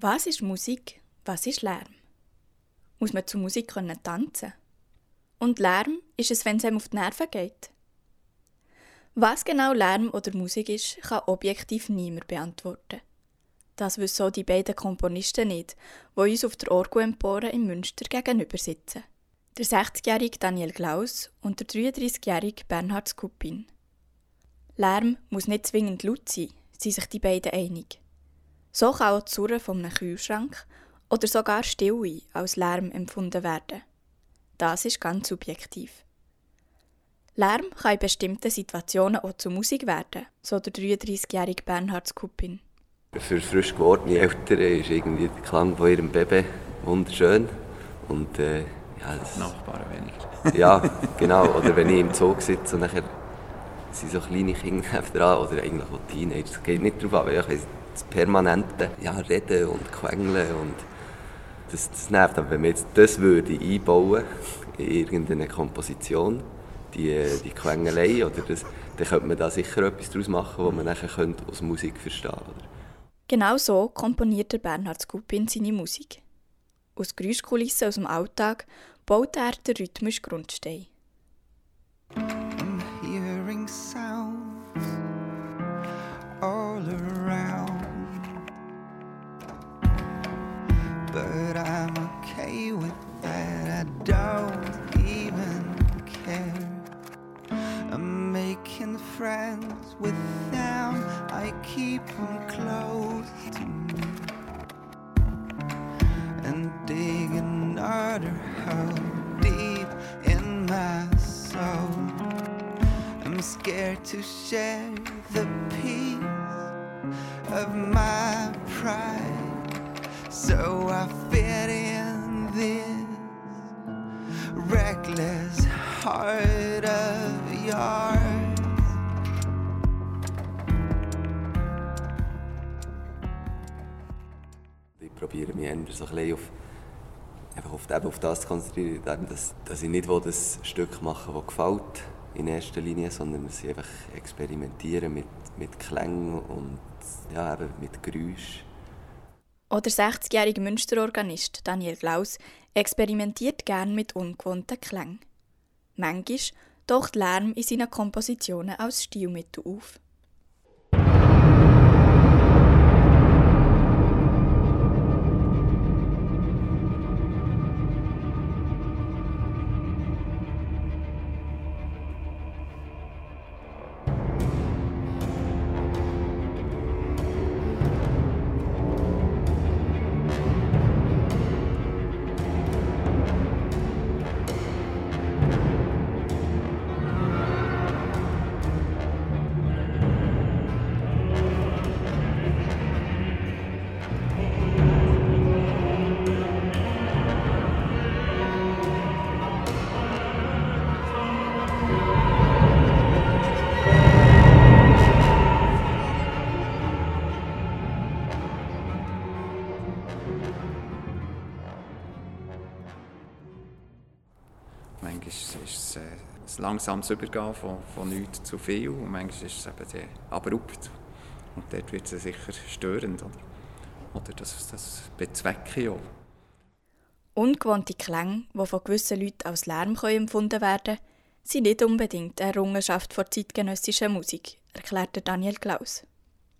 Was ist Musik? Was ist Lärm? Muss man zu Musik können tanzen? Und Lärm ist es, wenn es einem auf die Nerven geht? Was genau Lärm oder Musik ist, kann objektiv niemand beantworten. Das wissen auch die beiden Komponisten nicht, die uns auf der Orgo-Empore in Münster gegenüber sitzen. Der 60-jährige Daniel Klaus und der 33-jährige Bernhard Skupin. Lärm muss nicht zwingend laut sein, sind sich die beiden einig. So kann auch das Surren von einem Kühlschrank oder sogar Stille als Lärm empfunden werden. Das ist ganz subjektiv. Lärm kann in bestimmten Situationen auch zu Musik werden, so der 33-jährige Bernhard Skupin. Für frisch gewordene Eltern ist irgendwie der Klang von ihrem Baby wunderschön. Und, äh, ja, das Nachbarn weniger. ja, genau. Oder wenn ich im Zoo sitze und nachher sind so kleine Kinder dran oder eigentlich auch Teenager. Es geht nicht darauf an, ich weiss, das permanente ja, Reden und Quengeln und das, das nervt. Aber wenn man jetzt das würde einbauen in irgendeine Komposition, die, die Quengelei, oder das, dann könnte man da sicher etwas daraus machen, was man nachher könnte aus Musik verstehen könnte. Genau so komponiert der Bernhard Skupin seine Musik. Aus Geräuschkulissen aus dem Alltag baut er den rhythmischen Grundstein. I'm okay with that. I don't even care. I'm making friends with them. I keep them close to me and dig another hole deep in my soul. I'm scared to share the piece of my pride, so I fit in this reckless heart of yours. Ich probiere mich eher so ein bisschen auf, einfach auf, eben auf das zu konzentrieren, dass, dass ich nicht will, das Stück machen das gefällt in erster Linie, sondern dass ich einfach experimentiere mit, mit Klängen und ja, eben mit Geräusch. Auch der 60-jährige Münsterorganist Daniel Klaus experimentiert gern mit ungewohnten Klängen. Manchmal taucht Lärm in seinen Kompositionen als Stilmittel auf. Manchmal ist es äh, ein langsames Übergehen von, von nichts zu viel und manchmal ist es eben sehr abrupt. Und dort wird es sicher störend. Oder, oder das, das bezwecke ich auch. Ungewohnte Klänge, die von gewissen Leuten als Lärm können empfunden werden können, sind nicht unbedingt eine Errungenschaft der zeitgenössischen Musik, erklärt der Daniel Klaus.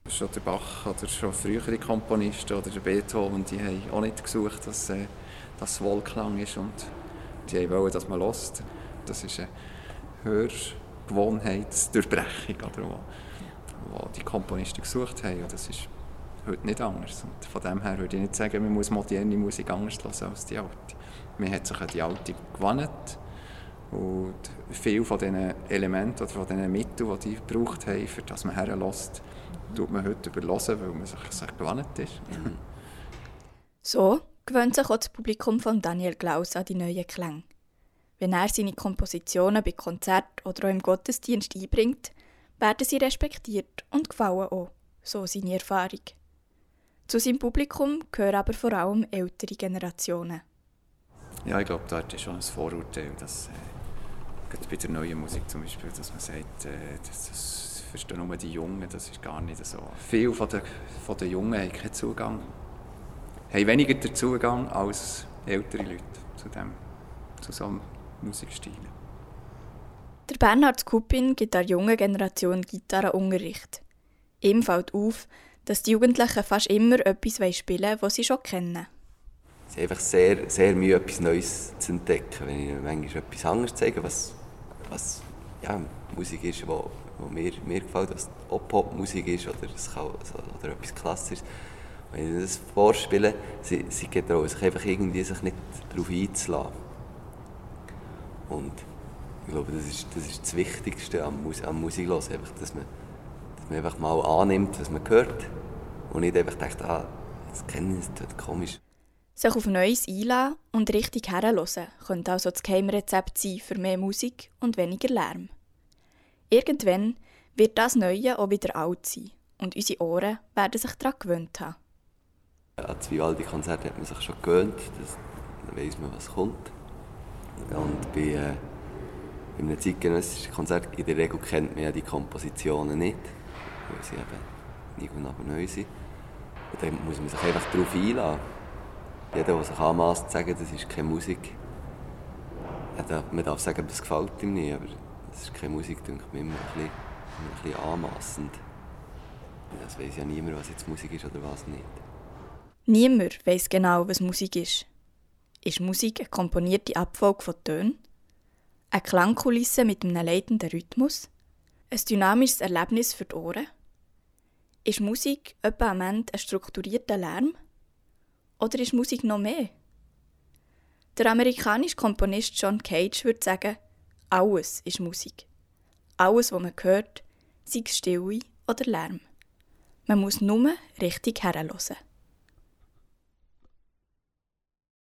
Schon der Bach oder schon frühere Komponisten oder der Beethoven, die haben auch nicht gesucht, dass äh, das Wohlklang ist und die wollen, dass man hört. Das ist eine Hörgewohnheitsdurchbrechung, oder, wo, wo die Komponisten gesucht haben. Und das ist heute nicht anders. Und von dem her würde ich nicht sagen, man muss moderne Musik anders hören als die alte. Man hat sich an die alte gewandt und viele von diesen Elementen oder von diesen Mitteln, die die gebraucht haben, für das man herlässt, tut man heute überlassen, weil man sich, sich gewandt ist. So gewöhnt sich auch das Publikum von Daniel Klaus an die neuen Klänge. Wenn er seine Kompositionen bei Konzerten oder auch im Gottesdienst einbringt, werden sie respektiert und gefallen auch, so seine Erfahrung. Zu seinem Publikum gehören aber vor allem ältere Generationen. Ja, ich glaube, da ist schon ein Vorurteil, dass äh, bei der neuen Musik zum Beispiel, dass man sagt, äh, das, das verstehen nur die Jungen, das ist gar nicht so. Viele von den, von den Jungen haben keinen Zugang haben weniger den Zugang als ältere Leute zu, dem, zu so einem Musikstil. Der Bernhard Skupin gibt der jungen Generation Gitarrenunterricht. Ihm fällt auf, dass die Jugendlichen fast immer etwas spielen wollen, was sie schon kennen. Es ist einfach sehr, sehr Mühe, etwas Neues zu entdecken. Wenn ich manchmal etwas anderes zeige, was, was ja, Musik ist, die mir, mir gefällt, was auch Popmusik ist oder, es kann, oder etwas Klassisches. Wenn ich das vorspiele, sie, sie getrauen sich einfach irgendwie sich nicht darauf einzulassen. Und ich glaube, das ist das, ist das Wichtigste am, Mus am Musik einfach, dass, man, dass man einfach mal annimmt, was man hört und nicht einfach denkt, ah, das kenne ich, das ist komisch. Sich auf Neues einlassen und richtig herhören könnte also das Geheimrezept sein für mehr Musik und weniger Lärm. Irgendwann wird das Neue auch wieder alt sein und unsere Ohren werden sich daran gewöhnt haben. An Vivaldi-Konzerte hat man sich schon gewöhnt, das, dann weiss man, was kommt. Und bei, äh, bei einem zeitgenössischen Konzert in der Regel kennt man ja die Kompositionen nicht, weil sie eben nie und aber neu sind. Und dann muss man sich einfach darauf einlassen. Jeder, der sich anmasst, sagen, das ist keine Musik. Man darf sagen, das gefällt ihm nicht, aber das ist keine Musik, denkt mir immer ein bisschen, ein bisschen anmassend. Das weiß ja niemand, was jetzt Musik ist oder was nicht. Niemand weiß genau, was Musik ist. Ist Musik eine komponierte Abfolge von Tönen? Eine Klangkulisse mit einem leitenden Rhythmus? Ein dynamisches Erlebnis für die Ohren? Ist Musik etwa am Ende ein strukturierter Lärm? Oder ist Musik noch mehr? Der amerikanische Komponist John Cage würde sagen, alles ist Musik. Alles, was man hört, sei es Stille oder Lärm. Man muss nur richtig herhören.